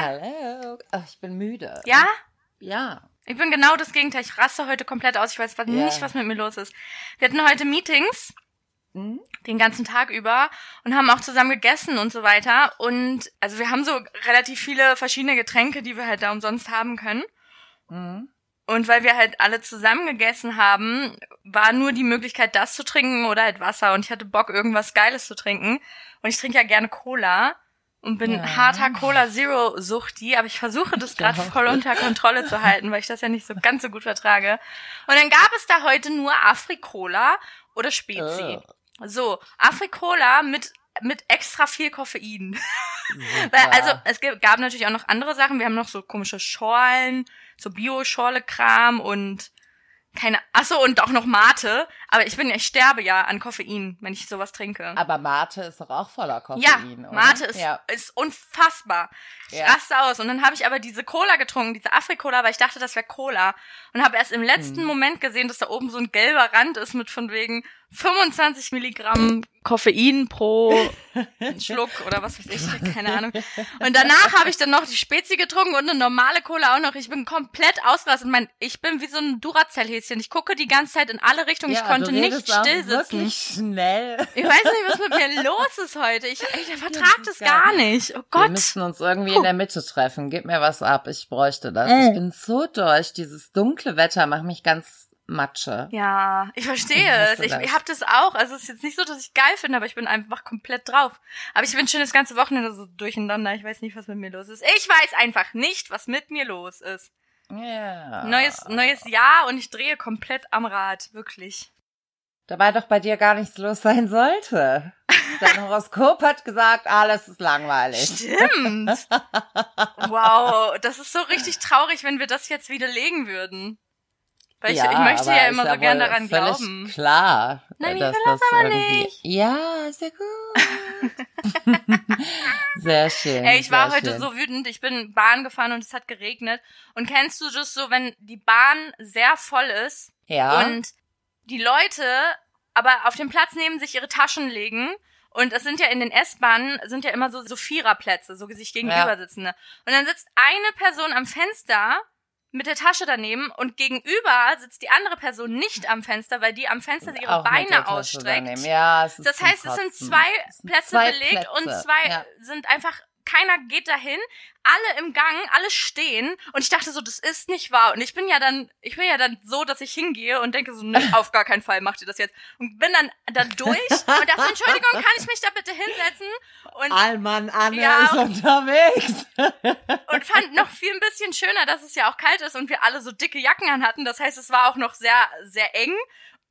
Hallo Anne. Hallo, ich bin müde. Ja? Ja. Ich bin genau das Gegenteil. Ich raste heute komplett aus. Ich weiß Ja. nicht, was mit mir los ist. Wir hatten heute Meetings Hm? den ganzen Tag über und haben auch zusammen gegessen und so weiter. Und also wir haben so relativ viele verschiedene Getränke, die wir halt da umsonst haben können. Hm? Und weil wir halt alle zusammen gegessen haben, war nur die Möglichkeit, das zu trinken oder halt Wasser. Und ich hatte Bock, irgendwas Geiles zu trinken. Und ich trinke ja gerne Cola und bin Ja. harter Cola Zero Suchti, aber ich versuche das gerade voll unter Kontrolle zu halten, weil ich das ja nicht so ganz so gut vertrage. Und dann gab es da heute nur Afrikola oder Spezi. Ugh. So, Afrikola mit mit extra viel Koffein. Weil, also es gab natürlich auch noch andere Sachen. Wir haben noch so komische Schorlen, so Bio-Schorle-Kram und keine, ach so und auch noch Mate. Aber ich bin, ich sterbe ja an Koffein, wenn ich sowas trinke. Aber Mate ist doch auch voller Koffein, ja, oder? Mate ist, Ja. ist unfassbar. Ich Ja. raste aus. Und dann habe ich aber diese Cola getrunken, diese Afri-Cola, weil ich dachte, das wäre Cola. Und habe erst im letzten Hm. Moment gesehen, dass da oben so ein gelber Rand ist mit von wegen 25 Milligramm Koffein pro Schluck oder was weiß ich, keine Ahnung. Und danach habe ich dann noch die Spezi getrunken und eine normale Cola auch noch. Ich bin komplett ausgerastet. Mein, ich bin wie so ein Duracell-Häschen. Ich gucke die ganze Zeit in alle Richtungen. Ja, ich konnte nicht still sitzen. Schnell. Ich weiß nicht, was mit mir los ist heute. Ich, ich vertrag das das gar nicht. Oh Wir Gott. müssen uns irgendwie Puh. in der Mitte treffen. Gib mir was ab. Ich bräuchte das. Mm. Ich bin so durch. Dieses dunkle Wetter macht mich ganz matsche. Ja, ich verstehe es. Ich, ich hab das auch. Also es ist jetzt nicht so, dass ich geil finde, aber ich bin einfach komplett drauf. Aber ich bin schon das ganze Wochenende so durcheinander. Ich weiß nicht, was mit mir los ist. Ich weiß einfach nicht, was mit mir los ist. Ja. Neues, neues Jahr und ich drehe komplett am Rad. Wirklich. Dabei doch bei dir gar nichts los sein sollte. Dein Horoskop hat gesagt, alles ist langweilig. Stimmt. wow, das ist so richtig traurig, wenn wir das jetzt widerlegen würden. Weil ich, ich möchte aber ja immer so gern daran völlig glauben. Klar. Nein, ich dass will das aber nicht. Ja, sehr gut. sehr schön. Ey, ich war sehr heute schön. so wütend. Ich bin Bahn gefahren und es hat geregnet. Und kennst du das so, wenn die Bahn sehr voll ist Ja. und die Leute aber auf dem Platz neben sich ihre Taschen legen? Und es sind ja in den S-Bahnen sind ja immer so, so Viererplätze, so sich gegenüber Ja. sitzende. Und dann sitzt eine Person am Fenster mit der Tasche daneben und gegenüber sitzt die andere Person nicht am Fenster, weil die am Fenster ihre Auch Beine ausstreckt. Ja, Das heißt, es sind zwei Plätze zwei belegt und Plätze. zwei Ja. sind einfach, keiner geht dahin, alle im Gang, alle stehen und ich dachte so, das ist nicht wahr. Und ich bin ja dann, ich bin ja dann so, dass ich hingehe und denke so, ne, auf gar keinen Fall macht ihr das jetzt. Und bin dann da durch und dachte, Entschuldigung, kann ich mich da bitte hinsetzen? Und, Allmann Anne Ja. ist unterwegs. und fand noch viel ein bisschen schöner, dass es ja auch kalt ist und wir alle so dicke Jacken anhatten. Das heißt, es war auch noch sehr, sehr eng.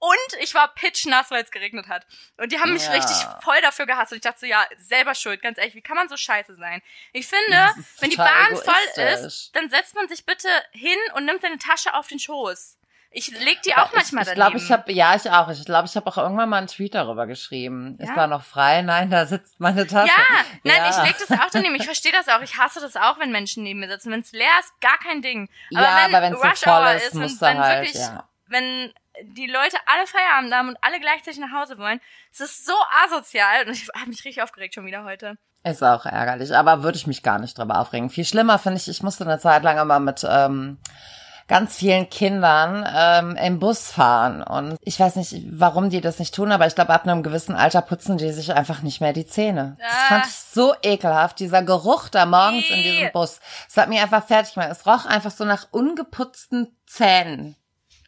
Und ich war pitchnass, weil es geregnet hat. Und die haben mich Ja. richtig voll dafür gehasst. Und ich dachte so, ja, selber schuld, ganz ehrlich, wie kann man so scheiße sein? Ich finde, wenn die Bahn voll ist, dann setzt man sich bitte hin und nimmt seine Tasche auf den Schoß. Ich leg die auch manchmal ich, ich daneben. glaube, ich habe, ja, ich auch. Ich glaube, ich habe auch irgendwann mal einen Tweet darüber geschrieben. Ja? Ist da noch frei? Nein, da sitzt meine Tasche. ja, nein, Ja. ich leg das auch daneben. Ich verstehe das auch. Ich hasse das auch, wenn Menschen neben mir sitzen. Wenn es leer ist, gar kein Ding. Aber ja, wenn aber wenn es Rush so voll Hour ist, ist, musst wenn, wenn halt, wirklich, ja. wenn die Leute alle Feierabend haben und alle gleichzeitig nach Hause wollen, es ist so asozial. Und ich habe mich richtig aufgeregt schon wieder heute. Ist auch ärgerlich, aber würde ich mich gar nicht drüber aufregen. Viel schlimmer finde ich, ich musste eine Zeit lang immer mit ähm, ganz vielen Kindern ähm, im Bus fahren. Und ich weiß nicht, warum die das nicht tun, aber ich glaube, ab einem gewissen Alter putzen die sich einfach nicht mehr die Zähne. Das Ah. fand ich so ekelhaft, dieser Geruch da morgens in Ih. diesem Bus. Es hat mich einfach fertig gemacht. Es roch einfach so nach ungeputzten Zähnen.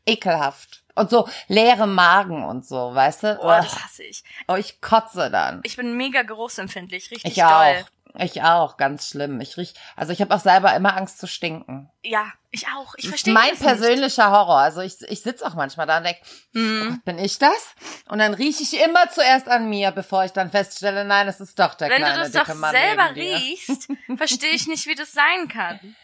Ekelhaft. Und so leere Magen und so, weißt du? Oh, das hasse ich. oh, ich kotze dann. Ich bin mega geruchsempfindlich, richtig Ich doll. auch. Ich auch, ganz schlimm. Ich riech, also ich habe auch selber immer Angst zu stinken. Ja, ich auch. Ich verstehe mein das nicht. persönlicher Horror. Also ich, ich sitze auch manchmal da und denk, Mhm. oh, bin ich das? Und dann rieche ich immer zuerst an mir, bevor ich dann feststelle, nein, es ist doch der Wenn du kleine das doch Mann selber riechst, verstehe ich nicht, wie das sein kann.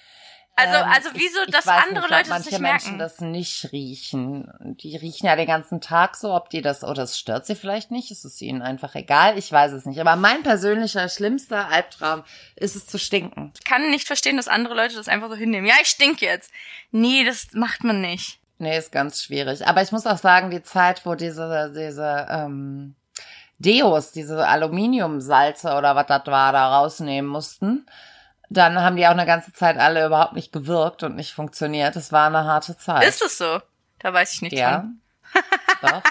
Also, Ähm, also wieso, ich, ich dass weiß andere nicht, Leute das manche nicht Menschen merken? das nicht riechen. Die riechen ja den ganzen Tag so, ob die das, oder es stört sie vielleicht nicht, ist es ihnen einfach egal, ich weiß es nicht. Aber mein persönlicher schlimmster Albtraum ist es zu stinken. Ich kann nicht verstehen, dass andere Leute das einfach so hinnehmen. Ja, ich stink jetzt. Nee, das macht man nicht. Nee, ist ganz schwierig. Aber ich muss auch sagen, die Zeit, wo diese, diese, ähm, Deos, diese Aluminiumsalze oder was das war, da rausnehmen mussten. Dann haben die auch eine ganze Zeit alle überhaupt nicht gewirkt und nicht funktioniert. Es war eine harte Zeit. Ist es so? Da weiß ich nicht ja. Doch.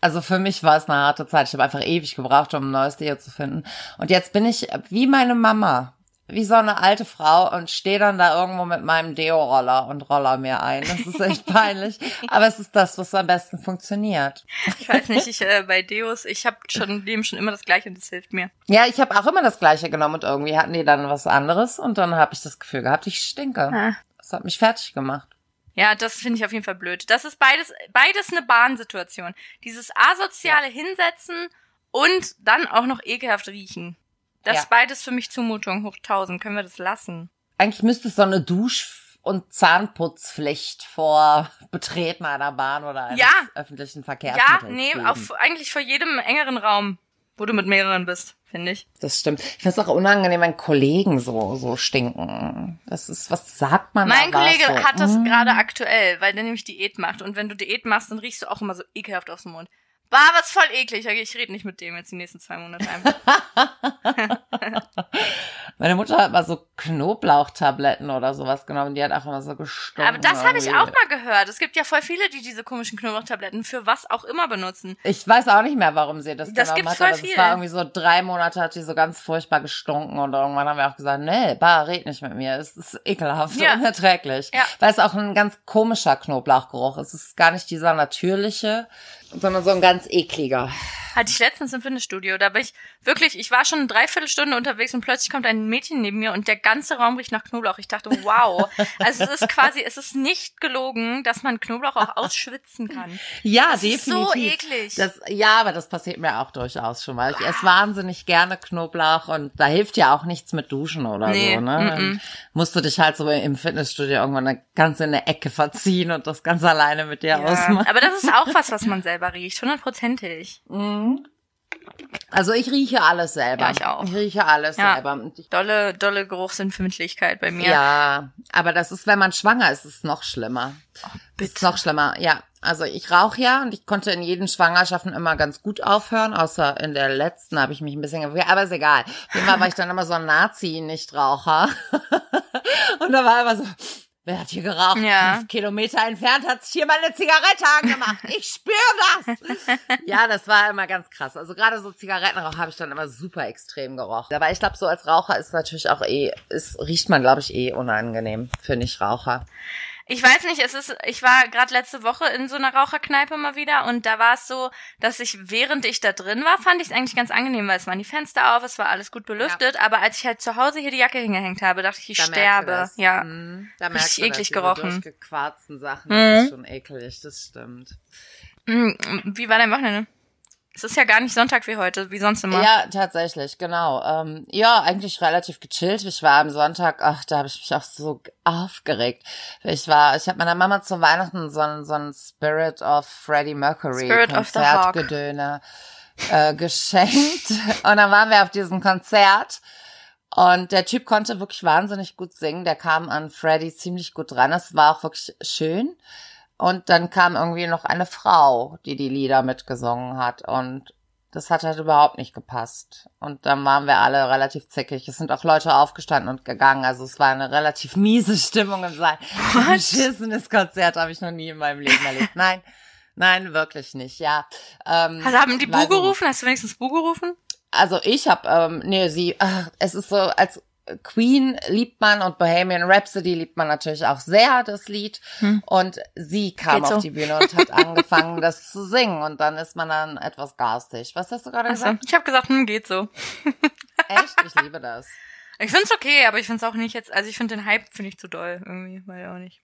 Also für mich war es eine harte Zeit. Ich habe einfach ewig gebraucht, um ein neues Deo zu finden. Und jetzt bin ich wie meine Mama wie so eine alte Frau und stehe dann da irgendwo mit meinem Deo-Roller und roller mir ein. Das ist echt peinlich. Aber es ist das, was am besten funktioniert. Ich weiß nicht, ich äh, bei Deos, ich habe schon dem schon immer das Gleiche und das hilft mir. Ja, ich habe auch immer das Gleiche genommen und irgendwie hatten die dann was anderes und dann habe ich das Gefühl gehabt, ich stinke. Ah. Das hat mich fertig gemacht. Ja, das finde ich auf jeden Fall blöd. Das ist beides, beides eine Bahnsituation. Dieses asoziale ja. Hinsetzen und dann auch noch ekelhaft riechen. Das ja. ist beides für mich Zumutung hoch 1000. Können wir das lassen? Eigentlich müsste es so eine Dusch- und Zahnputzpflicht vor Betreten einer Bahn oder eines ja. öffentlichen Verkehrsmittels Ja, nee, auf, eigentlich vor jedem engeren Raum, wo du mit mehreren bist, finde ich. Das stimmt. Ich finde es auch unangenehm, wenn Kollegen so, so stinken. Das ist, was sagt man Mein Kollege so? hat das mm. gerade aktuell, weil der nämlich Diät macht. Und wenn du Diät machst, dann riechst du auch immer so ekelhaft aus dem Mund. War was voll eklig. Ich rede nicht mit dem jetzt die nächsten zwei Monate einfach. Meine Mutter hat mal so Knoblauchtabletten oder sowas genommen. Die hat auch immer so gestunken. Aber das habe ich auch mal gehört. Es gibt ja voll viele, die diese komischen Knoblauchtabletten für was auch immer benutzen. Ich weiß auch nicht mehr, warum sie das, das genommen hat. Aber es war irgendwie so drei Monate hat die so ganz furchtbar gestunken und irgendwann haben wir auch gesagt, nee, bah, red nicht mit mir. Es ist ekelhaft, ja. unerträglich. Ja. Weil es auch ein ganz komischer Knoblauchgeruch ist. Es ist gar nicht dieser natürliche, sondern so ein ganz ekliger. Hatte ich letztens im Fitnessstudio. Da bin ich wirklich, ich war schon eine Dreiviertelstunde unterwegs und plötzlich kommt ein Mädchen neben mir und der ganze Raum riecht nach Knoblauch. Ich dachte, wow. Also es ist quasi, es ist nicht gelogen, dass man Knoblauch auch ausschwitzen kann. Ja, das definitiv. Ist so eklig. Das, ja, aber das passiert mir auch durchaus schon mal. Ich esse wahnsinnig gerne Knoblauch und da hilft ja auch nichts mit Duschen oder nee, so, ne? Mm -mm. Musst du dich halt so im Fitnessstudio irgendwann ganz in eine Ecke verziehen und das ganz alleine mit dir ja, ausmachen. Aber das ist auch was, was man selber riecht, hundertprozentig. Mhm. Also ich rieche alles selber. Ja, ich auch. Ich rieche alles ja. selber. Dolle, dolle Geruchsempfindlichkeit bei mir. Ja, aber das ist, wenn man schwanger ist, ist es noch schlimmer. Oh, bitte. Ist noch schlimmer, ja. Also ich rauche ja und ich konnte in jeden Schwangerschaften immer ganz gut aufhören, außer in der letzten habe ich mich ein bisschen, aber ist egal. Fall war ich dann immer so ein Nazi-Nichtraucher. und da war immer so, Wer hat hier geraucht? Ja. Fünf Kilometer entfernt hat sich hier mal eine Zigarette angemacht. Ich spüre das. ja, das war immer ganz krass. Also gerade so Zigarettenrauch habe ich dann immer super extrem gerochen. Aber ich glaube, so als Raucher ist natürlich auch eh, ist, riecht man, glaube ich, eh unangenehm für Nichtraucher. Ich weiß nicht, es ist, ich war gerade letzte Woche in so einer Raucherkneipe mal wieder und da war es so, dass ich, während ich da drin war, fand ich es eigentlich ganz angenehm, weil es waren die Fenster auf, es war alles gut belüftet, ja. aber als ich halt zu Hause hier die Jacke hingehängt habe, dachte ich, ich da sterbe. Ja. Mhm. Da merkst Richtig du eklig gerochen. Diese Sachen, mhm. das ist schon eklig, das stimmt. Mhm. Wie war dein Wochenende? Es ist ja gar nicht Sonntag wie heute, wie sonst immer. Ja, tatsächlich, genau. Ähm, ja, eigentlich relativ gechillt. Ich war am Sonntag, ach, da habe ich mich auch so aufgeregt. Ich war, ich habe meiner Mama zu Weihnachten so ein, so ein Spirit of Freddie Mercury Spirit Konzertgedöne äh, geschenkt. Und dann waren wir auf diesem Konzert. Und der Typ konnte wirklich wahnsinnig gut singen. Der kam an Freddie ziemlich gut dran. Es war auch wirklich schön. Und dann kam irgendwie noch eine Frau, die die Lieder mitgesungen hat. Und das hat halt überhaupt nicht gepasst. Und dann waren wir alle relativ zickig. Es sind auch Leute aufgestanden und gegangen. Also es war eine relativ miese Stimmung im Saal. Ein beschissenes Konzert habe ich noch nie in meinem Leben erlebt. Nein, nein, wirklich nicht, ja. Ähm, also haben die Bu gerufen? Hast du wenigstens Bu gerufen? Also ich habe, ähm, nee, sie, ach, es ist so, als Queen liebt man und Bohemian Rhapsody liebt man natürlich auch sehr, das Lied. Hm. Und sie kam so. auf die Bühne und hat angefangen, das zu singen. Und dann ist man dann etwas garstig. Was hast du gerade gesagt? Ich habe gesagt, hm, geht so. Echt? Ich liebe das. Ich find's okay, aber ich find's auch nicht jetzt, also ich find den Hype finde ich zu doll irgendwie, weil auch nicht.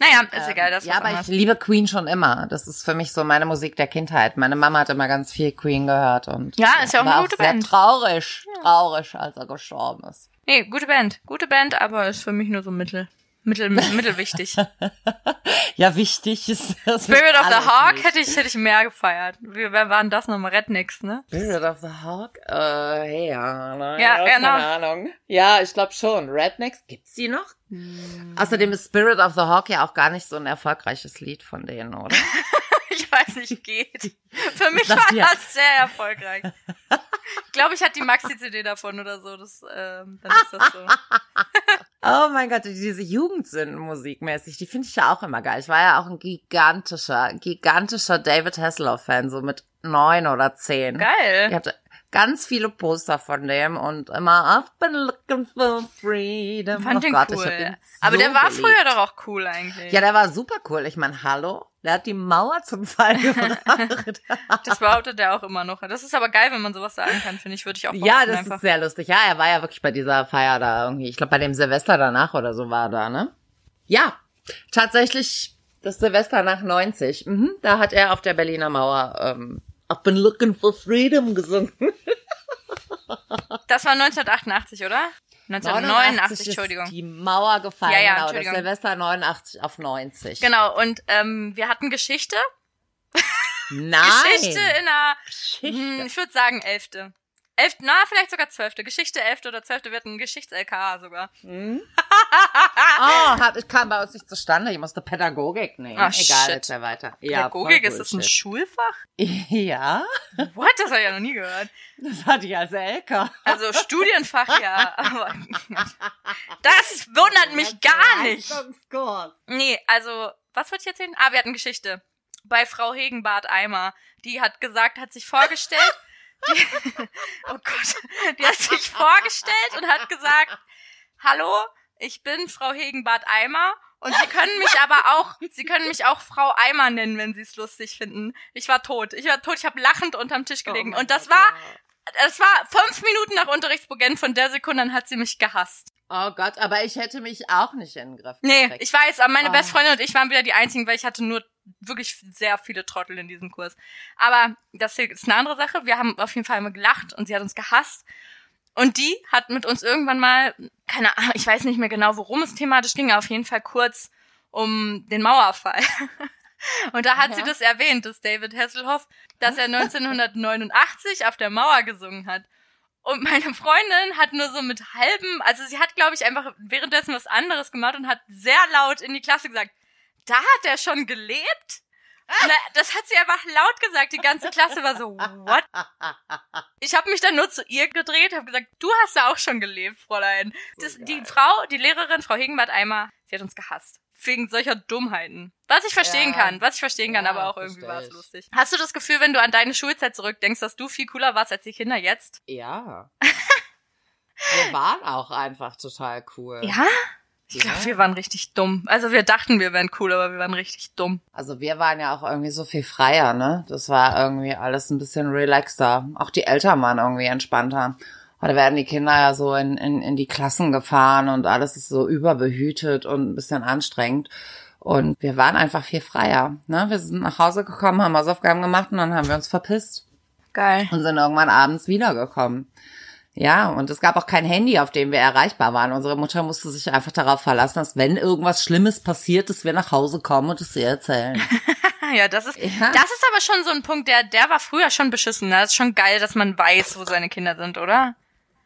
Naja, ist ähm, egal, das Ja, aber anders. ich liebe Queen schon immer. Das ist für mich so meine Musik der Kindheit. Meine Mama hat immer ganz viel Queen gehört und ja, ist ja auch eine gute auch sehr Band. traurig, traurig, als er gestorben ist. Nee, gute Band. Gute Band, aber ist für mich nur so mittel. Mittel, mittelwichtig. ja, wichtig ist das. Spirit of the Hawk nicht. hätte ich, hätte ich mehr gefeiert. Wie, wer waren das nochmal? Rednecks, ne? Spirit of the Hawk? Äh, ja, ne? ja, ja, genau. keine Ahnung. Ja, ich glaube schon. Rednecks, gibt's die noch? Hm. Außerdem ist Spirit of the Hawk ja auch gar nicht so ein erfolgreiches Lied von denen, oder? ich weiß nicht, geht. Für mich war dir. das sehr erfolgreich. Ich glaube, ich hatte die Maxi-CD davon oder so. Das, ähm, dann ist das so. Oh mein Gott, diese Jugendsündenmusik mäßig, die finde ich ja auch immer geil. Ich war ja auch ein gigantischer, gigantischer David Hasselhoff-Fan, so mit neun oder zehn. Ich Geil. hatte ganz viele Poster von dem und immer I've been looking for freedom. Fand oh den Gott, ich cool. ihn Aber so der war geliebt. früher doch auch cool eigentlich. Ja, der war super cool. Ich meine, hallo, der hat die Mauer zum Fall gebracht. Das behauptet er auch immer noch. Das ist aber geil, wenn man sowas sagen kann, finde ich, würde ich auch ja, das einfach. ist sehr lustig. Ja, er war ja wirklich bei dieser Feier da irgendwie. Ich glaube, bei dem Silvester danach oder so war er da, ne? Ja, tatsächlich das Silvester nach 90. Mhm, da hat er auf der Berliner Mauer ähm, I've been looking for freedom gesungen. Das war 1988, oder? 1989, ist Entschuldigung. die Mauer gefallen, Ja, ja, genau. Das. Silvester 89 auf 90. Genau, und ähm, wir hatten Geschichte. Nein. Geschichte in der, Geschichte. hm, ich würde sagen, elfte. Elfte, na, vielleicht sogar zwölfte. Geschichte elfte oder zwölfte, wir hatten Geschichts-LKA sogar. Hm? Oh, ich kam bei uns nicht zustande. Ich musste Pädagogik nehmen. Ah, Egal, shit. jetzt weiter. Ja, Pädagogik, ist das ein. Schulfach? Ja, What? Das habe ich ja noch nie gehört. das hatte ich als LK. Also Studienfach ja, aber das wundert mich gar nicht. Nee, also, was wollte ich erzählen? Ah, wir hatten Geschichte. Bei Frau Hegenbart Eimer. Die hat gesagt, hat sich vorgestellt. Die, oh Gott. Die hat sich vorgestellt und hat gesagt, hallo, ich bin Frau Hegenbart Eimer. Und Sie können mich aber auch, Sie können mich auch Frau Eimer nennen, wenn Sie es lustig finden. Ich war tot. Ich war tot. Ich habe lachend unterm Tisch gelegen. Oh und das Gott, war, das war fünf Minuten nach Unterrichtsbeginn. Von der Sekunde an hat sie mich gehasst. Oh Gott, aber ich hätte mich auch nicht in den Griff Nee, gekriegt. ich weiß, aber meine Oh. beste Freundin und ich waren wieder die einzigen, weil ich hatte nur wirklich sehr viele Trottel in diesem Kurs. Aber das hier ist eine andere Sache. Wir haben auf jeden Fall immer gelacht und sie hat uns gehasst. Und die hat mit uns irgendwann mal, keine Ahnung, ich weiß nicht mehr genau, worum es thematisch ging, aber auf jeden Fall kurz um den Mauerfall. Und da hat sie Ja. das erwähnt, das David Hasselhoff, dass er 1989 auf der Mauer gesungen hat. Und meine Freundin hat nur so mit halbem, also sie hat, glaube ich, einfach währenddessen was anderes gemacht und hat sehr laut in die Klasse gesagt, da hat er schon gelebt? Na, das hat sie einfach laut gesagt. Die ganze Klasse war so, what? Ich habe mich dann nur zu ihr gedreht, habe gesagt, du hast da auch schon gelebt, Fräulein. Das, die. Frau, die Lehrerin, Frau Hegenbart Eimer, sie hat uns gehasst. Wegen solcher Dummheiten. Was ich verstehen Ja. kann, was ich verstehen kann, Ja, aber auch irgendwie war es lustig. Hast du das Gefühl, wenn du an deine Schulzeit zurückdenkst, dass du viel cooler warst als die Kinder jetzt? Ja. Wir waren auch einfach total cool. Ja? Ich glaube, wir waren richtig dumm. Also wir dachten, wir wären cool, aber wir waren richtig dumm. Also wir waren ja auch irgendwie so viel freier, ne? Das war irgendwie alles ein bisschen relaxter. Auch die Eltern waren irgendwie entspannter. Heute werden die Kinder ja so in, in, in die Klassen gefahren und alles ist so überbehütet und ein bisschen anstrengend. Und wir waren einfach viel freier. Ne? Wir sind nach Hause gekommen, haben Hausaufgaben gemacht und dann haben wir uns verpisst Geil. und sind irgendwann abends wiedergekommen. Ja, und es gab auch kein Handy, auf dem wir erreichbar waren. Unsere Mutter musste sich einfach darauf verlassen, dass wenn irgendwas Schlimmes passiert, dass wir nach Hause kommen und es ihr erzählen. Ja, das ist, Ja. das ist aber schon so ein Punkt, der, der war früher schon beschissen. ne? Das ist schon geil, dass man weiß, wo seine Kinder sind, oder?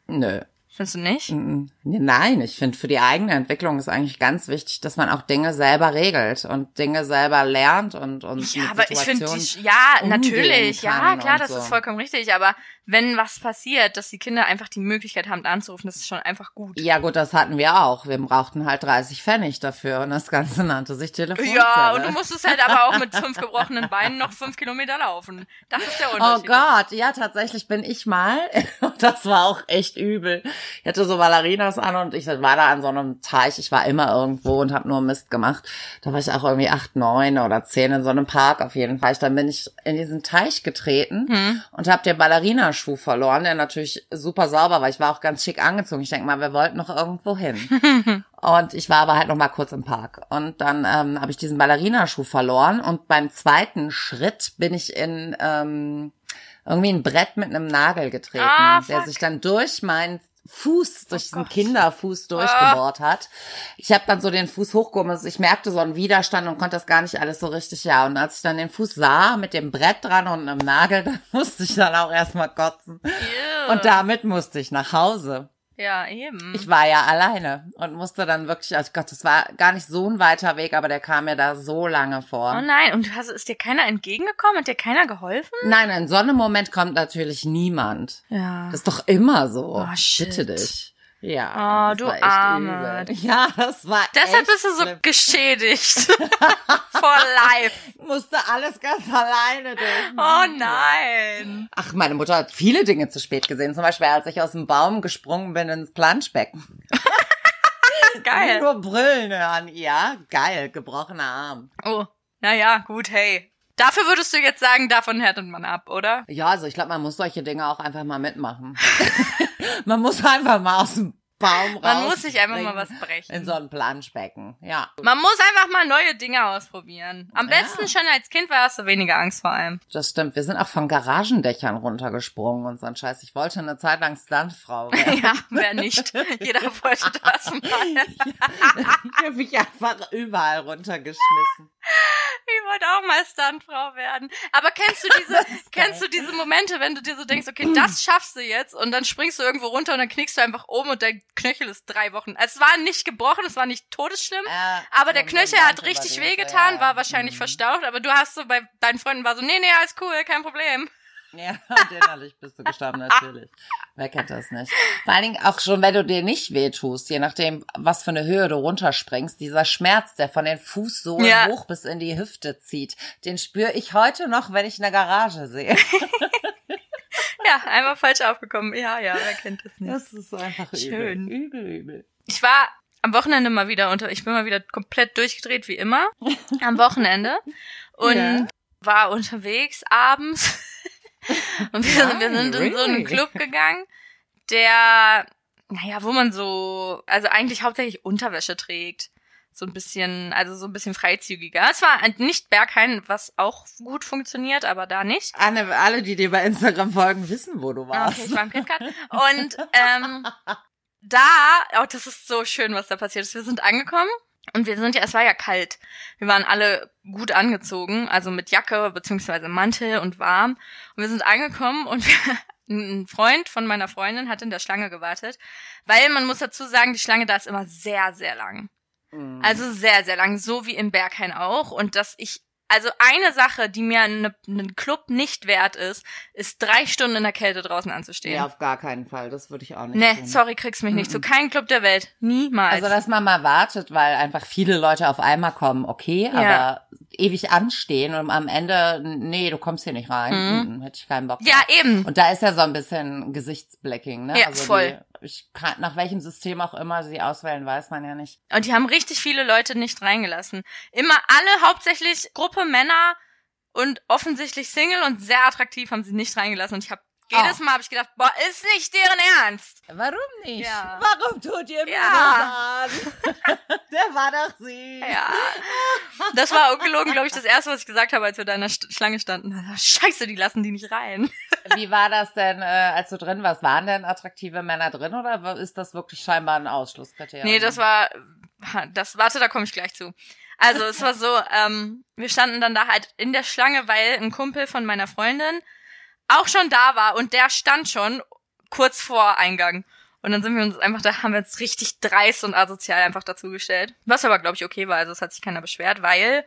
Nö. Findest du nicht? Mm, Nein, ich finde, für die eigene Entwicklung ist eigentlich ganz wichtig, dass man auch Dinge selber regelt und Dinge selber lernt und, und Ja, aber ich finde, ja, natürlich, ja, klar, das so. ist vollkommen richtig, aber wenn was passiert, dass die Kinder einfach die Möglichkeit haben, anzurufen, das ist schon einfach gut. Ja gut, das hatten wir auch. Wir brauchten halt 30 Pfennig dafür und das Ganze nannte sich Telefonzelle. Ja, und du musstest halt aber auch mit fünf gebrochenen Beinen noch fünf Kilometer laufen. Das ist der Oh Unterschied. Gott, ja, tatsächlich bin ich mal, das war auch echt übel. Ich hatte so Ballerinas an und ich war da an so einem Teich, ich war immer irgendwo und habe nur Mist gemacht. Da war ich auch irgendwie acht, neun oder zehn in so einem Park auf jeden Fall. Dann bin ich in diesen Teich getreten Hm. und habe den Ballerinaschuh verloren, der natürlich super sauber war. Ich war auch ganz schick angezogen. Ich denke mal, wir wollten noch irgendwo hin. Und ich war aber halt noch mal kurz im Park. Und dann ähm, habe ich diesen Ballerinaschuh verloren. Und beim zweiten Schritt bin ich in ähm, irgendwie ein Brett mit einem Nagel getreten, Ah, der sich dann durch meinen Fuß, durch diesen Gott. Kinderfuß durchgebohrt hat. Ich habe dann so den Fuß hochgehoben. Also ich merkte so einen Widerstand und konnte das gar nicht alles so richtig, ja. Und als ich dann den Fuß sah mit dem Brett dran und einem Nagel, dann musste ich dann auch erstmal kotzen. Ew. Und damit musste ich nach Hause. Ja, eben. Ich war ja alleine und musste dann wirklich, also Gott, das war gar nicht so ein weiter Weg, aber der kam mir da so lange vor. Oh nein, und hast, ist dir keiner entgegengekommen? Hat dir keiner geholfen? Nein, in so einem Moment kommt natürlich niemand. Ja. Das ist doch immer so. Oh, shit. Bitte dich. Ja. Oh, du Arme. übel. Ja, das war Deshalb bist du so schlimm. geschädigt. For life. Musste alles ganz alleine durch. Oh nein. Ach, meine Mutter hat viele Dinge zu spät gesehen. Zum Beispiel, als ich aus dem Baum gesprungen bin ins Planschbecken. Geil. Nur Brüllen hören. Ja, geil. Gebrochener Arm. Oh, naja, gut, hey. Dafür würdest du jetzt sagen, davon härtet man ab, oder? Ja, also ich glaube, man muss solche Dinge auch einfach mal mitmachen. man muss einfach mal aus dem Baum raus. Man muss sich einfach mal was brechen. In so ein Planschbecken. Ja. Man muss einfach mal neue Dinge ausprobieren. Am Ja. besten schon als Kind, weil hast du weniger Angst vor allem. Das stimmt. Wir sind auch von Garagendächern runtergesprungen und so ein Scheiß. Ich wollte eine Zeit lang Stuntfrau werden. Ja, wer nicht. Jeder wollte das mal. ich habe mich einfach überall runtergeschmissen. Ich wollte auch mal Stuntfrau werden. Aber kennst du diese, kennst du diese Momente, wenn du dir so denkst, okay, das schaffst du jetzt und dann springst du irgendwo runter und dann knickst du einfach um und dein Knöchel ist drei Wochen. Es war nicht gebrochen, es war nicht todesschlimm. Äh, Aber der so Knöchel hat richtig wehgetan, ja. war wahrscheinlich Mhm. verstaucht, aber du hast so bei deinen Freunden war so, nee, nee, alles cool, kein Problem. Ja, und innerlich bist du gestorben, natürlich. Wer kennt das nicht? Vor allen Dingen auch schon, wenn du dir nicht wehtust, je nachdem, was für eine Höhe du runterspringst, dieser Schmerz, der von den Fußsohlen Ja. hoch bis in die Hüfte zieht, den spüre ich heute noch, wenn ich eine Garage sehe. Ja, einmal falsch aufgekommen. Ja, ja, wer kennt das nicht. Das ist einfach Schön. übel. Übel, übel. Ich war am Wochenende mal wieder unter, ich bin mal wieder komplett durchgedreht wie immer. Am Wochenende. Und Ja. war unterwegs abends. Und wir, Nein, wir sind in so einen really? Club gegangen, der, naja, wo man so, also eigentlich hauptsächlich Unterwäsche trägt. So ein bisschen, also so ein bisschen freizügiger. Es war nicht Berghain, was auch gut funktioniert, aber da nicht. Anne, alle, die dir bei Instagram folgen, wissen, wo du Ah, warst. Okay, ich war im KitKat. Und ähm, da, oh, das ist so schön, was da passiert ist. Wir sind angekommen und wir sind ja, es war ja kalt. Wir waren alle gut angezogen, also mit Jacke beziehungsweise Mantel und warm. Und wir sind angekommen und ein Freund von meiner Freundin hat in der Schlange gewartet, weil man muss dazu sagen, die Schlange da ist immer sehr, sehr lang. Mhm. Also sehr, sehr lang, so wie im Berghain auch. Und dass ich, also eine Sache, die mir einen ne, Club nicht wert ist, ist drei Stunden in der Kälte draußen anzustehen. Nee, auf gar keinen Fall. Das würde ich auch nicht Nee, tun. sorry, kriegst mich nicht zu. Kein Club der Welt. Niemals. Also, dass man mal wartet, weil einfach viele Leute auf einmal kommen, okay, Ja. aber ewig anstehen und am Ende, nee, du kommst hier nicht rein, mhm. hätte ich keinen Bock ja, drauf. eben. Und da ist ja so ein bisschen Gesichtsblacking, ne? Ja, also voll. Die, ich kann, nach welchem System auch immer sie auswählen, weiß man ja nicht. Und die haben richtig viele Leute nicht reingelassen. Immer alle, hauptsächlich Gruppe Männer und offensichtlich Single und sehr attraktiv haben sie nicht reingelassen. Und ich habe jedes Oh. Mal habe ich gedacht, boah, ist nicht deren Ernst. Warum nicht? Ja. Warum tut ihr mir Ja. das an? Der war doch sie. Ja. Das war ungelogen, glaube ich, das erste, was ich gesagt habe, als wir da in der Schlange standen. Scheiße, die lassen die nicht rein. Wie war das denn, äh, als du drin warst? Waren denn attraktive Männer drin oder ist das wirklich scheinbar ein Ausschlusskriterium? Nee, das war, das, warte, da komme ich gleich zu. Also es war so, ähm, wir standen dann da halt in der Schlange, weil ein Kumpel von meiner Freundin auch schon da war und der stand schon kurz vor Eingang. Und dann sind wir uns einfach, da haben wir uns richtig dreist und asozial einfach dazugestellt. Was aber, glaube ich, okay war. Also es hat sich keiner beschwert, weil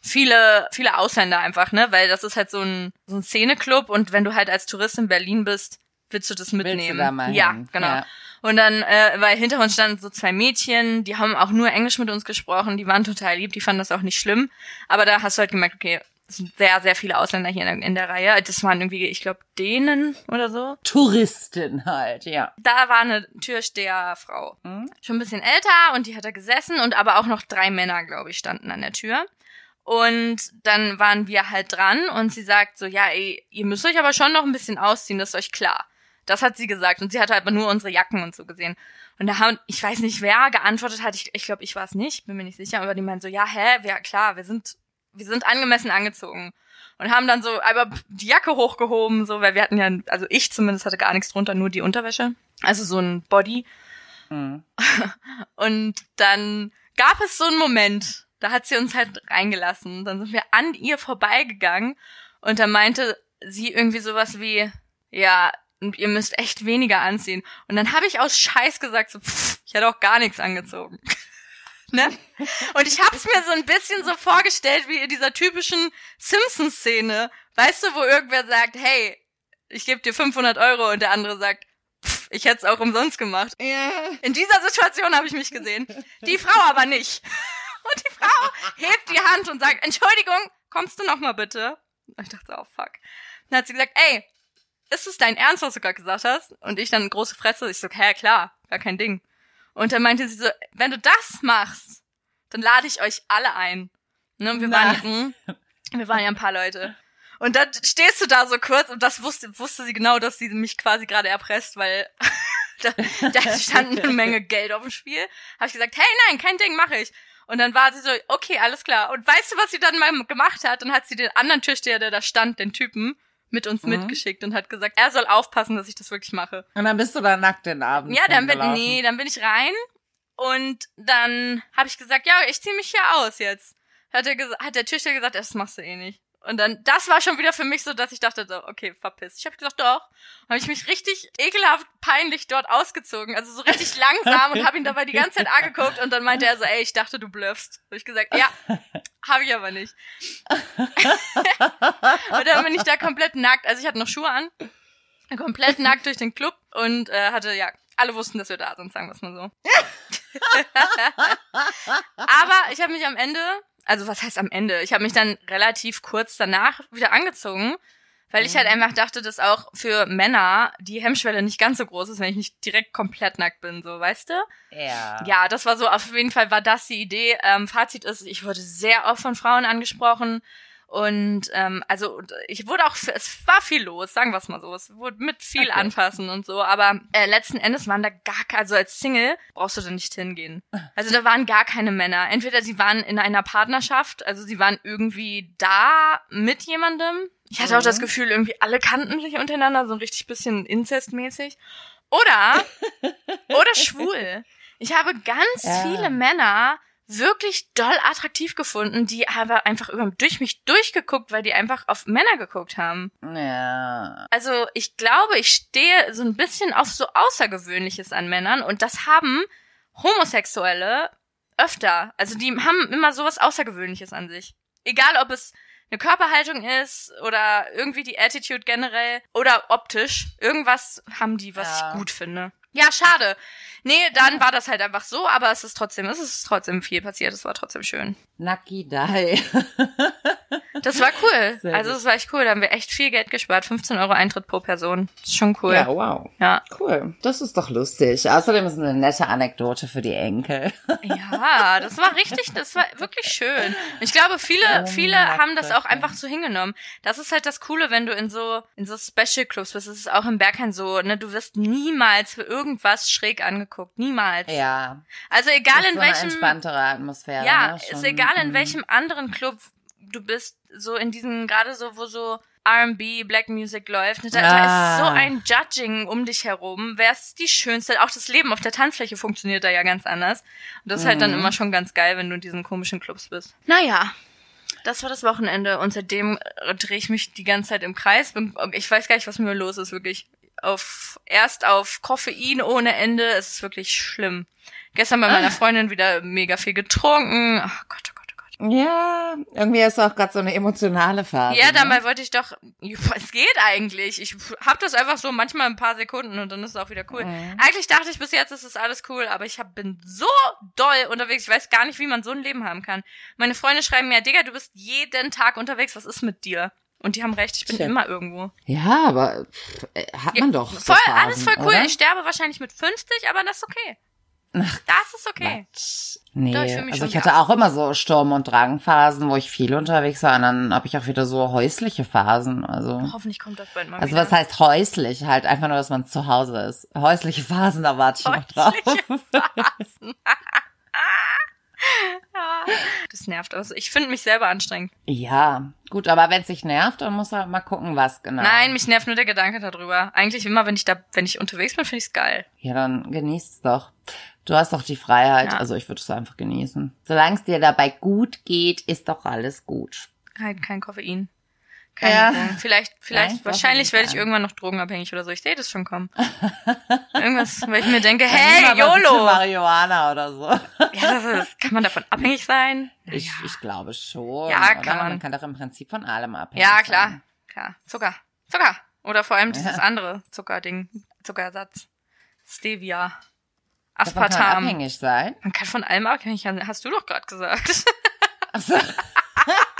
viele, viele Ausländer einfach, ne? Weil das ist halt so ein, so ein Szeneclub und wenn du halt als Tourist in Berlin bist, willst du das mitnehmen. Du da ja, hin? genau. Ja. Und dann, äh, weil hinter uns standen so zwei Mädchen, die haben auch nur Englisch mit uns gesprochen, die waren total lieb, die fanden das auch nicht schlimm. Aber da hast du halt gemerkt, okay, es sind sehr, sehr viele Ausländer hier in der, in der Reihe. Das waren irgendwie, ich glaube, Dänen oder so. Touristin halt, ja. Da war eine Türsteherfrau. Hm? Schon ein bisschen älter und die hat da gesessen und aber auch noch drei Männer, glaube ich, standen an der Tür. Und dann waren wir halt dran und sie sagt so, ja, ey, ihr müsst euch aber schon noch ein bisschen ausziehen, das ist euch klar. Das hat sie gesagt und sie hatte aber nur unsere Jacken und so gesehen. Und da haben, ich weiß nicht, wer geantwortet hat, ich, ich glaube, ich war es nicht, bin mir nicht sicher, aber die meinen so, ja, hä, ja klar, wir sind, wir sind angemessen angezogen. Und haben dann so aber die Jacke hochgehoben, so, weil wir hatten ja, also ich zumindest hatte gar nichts drunter, nur die Unterwäsche. Also so ein Body. Hm. Und dann gab es so einen Moment, da hat sie uns halt reingelassen. Dann sind wir an ihr vorbeigegangen und da meinte sie irgendwie sowas wie, ja, ihr müsst echt weniger anziehen. Und dann habe ich aus Scheiß gesagt, so, pff, ich hätte auch gar nichts angezogen. ne? Und ich hab's mir so ein bisschen so vorgestellt wie in dieser typischen Simpsons-Szene. Weißt du, wo irgendwer sagt, hey, ich gebe dir 500 Euro und der andere sagt, pff, ich hätte es auch umsonst gemacht. Ja. In dieser Situation habe ich mich gesehen. Die Frau aber nicht. Und die Frau hebt die Hand und sagt, Entschuldigung, kommst du noch mal bitte? Und ich dachte, oh fuck. Dann hat sie gesagt, ey, ist es dein Ernst, was du gerade gesagt hast? Und ich dann große Fresse, ich so, hä, klar, gar kein Ding. Und dann meinte sie so, wenn du das machst, dann lade ich euch alle ein. Ne, und wir Na. waren, hm, wir waren ja ein paar Leute. Und dann stehst du da so kurz und das wusste, wusste sie genau, dass sie mich quasi gerade erpresst, weil da, da stand eine Menge Geld auf dem Spiel. Habe ich gesagt, hey, nein, kein Ding, mache ich. Und dann war sie so, okay, alles klar. Und weißt du, was sie dann mal gemacht hat? Dann hat sie den anderen Türsteher, der da stand, den Typen, mit uns Mhm. mitgeschickt und hat gesagt, er soll aufpassen, dass ich das wirklich mache. Und dann bist du da nackt den Abend. Ja, dann bin, nee, dann bin ich rein und dann habe ich gesagt, ja, ich zieh mich hier aus jetzt. Hat, er hat der Türsteher gesagt, das machst du eh nicht. Und dann, das war schon wieder für mich so, dass ich dachte, so, okay, verpiss. Ich habe gesagt, doch. Habe ich mich richtig ekelhaft, peinlich dort ausgezogen, also so richtig langsam und habe ihn dabei die ganze Zeit angeguckt und dann meinte er so, ey, ich dachte, du blöffst. Habe ich gesagt, ja, habe ich aber nicht. und dann bin ich da komplett nackt, also ich hatte noch Schuhe an, komplett nackt durch den Club und äh, hatte, ja, alle wussten, dass wir da sind, sagen wir es mal so. Aber ich habe mich am Ende, also was heißt am Ende? Ich habe mich dann relativ kurz danach wieder angezogen, weil ich halt einfach dachte, dass auch für Männer die Hemmschwelle nicht ganz so groß ist, wenn ich nicht direkt komplett nackt bin, so, weißt du? Ja. Ja, das war so, auf jeden Fall war das die Idee. Ähm, Fazit ist, ich wurde sehr oft von Frauen angesprochen. Und ähm, also ich wurde auch, es war viel los, sagen wir es mal so. Es wurde mit viel Okay. anfassen und so, aber äh, letzten Endes waren da gar ke- also als Single brauchst du da nicht hingehen. Also da waren gar keine Männer. Entweder sie waren in einer Partnerschaft, also sie waren irgendwie da mit jemandem. Ich hatte auch Mhm. das Gefühl, irgendwie alle kannten sich untereinander, so ein richtig bisschen inzestmäßig. Oder oder schwul. Ich habe ganz Ja. viele Männer wirklich doll attraktiv gefunden, die aber einfach über, durch mich durchgeguckt, weil die einfach auf Männer geguckt haben. Ja. Also ich glaube, ich stehe so ein bisschen auf so Außergewöhnliches an Männern und das haben Homosexuelle öfter. Also die haben immer sowas Außergewöhnliches an sich. Egal, ob es eine Körperhaltung ist oder irgendwie die Attitude generell oder optisch. Irgendwas haben die, was Ja. ich gut finde. Ja, schade. Nee, dann war das halt einfach so, aber es ist trotzdem, es ist trotzdem viel passiert. Es war trotzdem schön. Nucky Die. Das war cool. Sehr also es war echt cool. Da haben wir echt viel Geld gespart. 15 Euro Eintritt pro Person. Das ist schon cool. Ja, wow. Ja. Cool. Das ist doch lustig. Außerdem ist es eine nette Anekdote für die Enkel. Ja, das war richtig, das war wirklich schön. Ich glaube, viele, Oh, viele haben das auch einfach so hingenommen. Das ist halt das Coole, wenn du in so, in so Special Clubs bist. Das ist auch im Berghain so, ne, du wirst niemals für irgendwas schräg angeguckt. Niemals. Ja. Also egal ist in so eine welchem, entspanntere Atmosphäre. ja, ne? ist egal in mm. welchem anderen Club du bist, so in diesen, gerade so, wo so R&B, Black Music läuft, ne, da, da ist so Ah. ein Judging um dich herum. Wer ist die Schönste? Auch das Leben auf der Tanzfläche funktioniert da ja ganz anders. Und das ist halt dann Mhm. immer schon ganz geil, wenn du in diesen komischen Clubs bist. Naja. Das war das Wochenende und seitdem drehe ich mich die ganze Zeit im Kreis. Ich weiß gar nicht, was mit mir los ist, wirklich. Auf, erst auf Koffein ohne Ende. Es ist wirklich schlimm. Gestern bei meiner Freundin wieder mega viel getrunken. Ach Gott, oh Gott, oh Gott. Ja, irgendwie ist auch gerade so eine emotionale Phase. Ja, ne? dabei wollte ich doch, es geht eigentlich. Ich hab das einfach so manchmal ein paar Sekunden und dann ist es auch wieder cool. Mhm. Eigentlich dachte ich bis jetzt ist es alles cool, aber ich hab, bin so doll unterwegs. Ich weiß gar nicht, wie man so ein Leben haben kann. Meine Freunde schreiben mir, Digga, du bist jeden Tag unterwegs. Was ist mit dir? Und die haben recht, ich bin Tja. immer irgendwo. Ja, aber pff, äh, hat man doch. voll, Phasen, alles voll cool. Oder? Ich sterbe wahrscheinlich mit 50, aber das ist okay. Ach, Das ist okay. Nee, Doch, ich also ich hatte auch immer so Sturm- und Drangphasen, wo ich viel unterwegs war und dann habe ich auch wieder so häusliche Phasen. Also, Hoffentlich kommt das bald mal also wieder. was heißt häuslich? Halt einfach nur, dass man zu Hause ist. Häusliche Phasen, da warte ich noch drauf. Häusliche Phasen. das nervt. Also ich finde mich selber anstrengend. Ja, gut, aber wenn es sich nervt, dann muss halt mal gucken, was genau. Nein, mich nervt nur der Gedanke darüber. Eigentlich immer, wenn ich da, wenn ich unterwegs bin, finde ich's geil. Ja, dann genieß's doch. Du hast doch die Freiheit, Ja. also ich würde es einfach genießen. Solange es dir dabei gut geht, ist doch alles gut. Halt kein Koffein. Keine Ja. Drogen. Vielleicht, vielleicht, Nein, wahrscheinlich werde ich an. irgendwann noch drogenabhängig oder so. Ich sehe das schon kommen. Irgendwas, weil ich mir denke, hey, YOLO! Marihuana oder so. Ja, das ist, kann man davon abhängig sein? Ich, ich glaube schon. Ja, oder? kann man. Man kann doch im Prinzip von allem abhängig Ja, sein. klar, klar. Zucker. Zucker. Oder vor allem dieses Ja. andere Zuckerding. Zuckersatz. Stevia. Davon kann man Aspartam. abhängig sein. Man kann von allem abhängig sein. Hast du doch gerade gesagt. Ach so.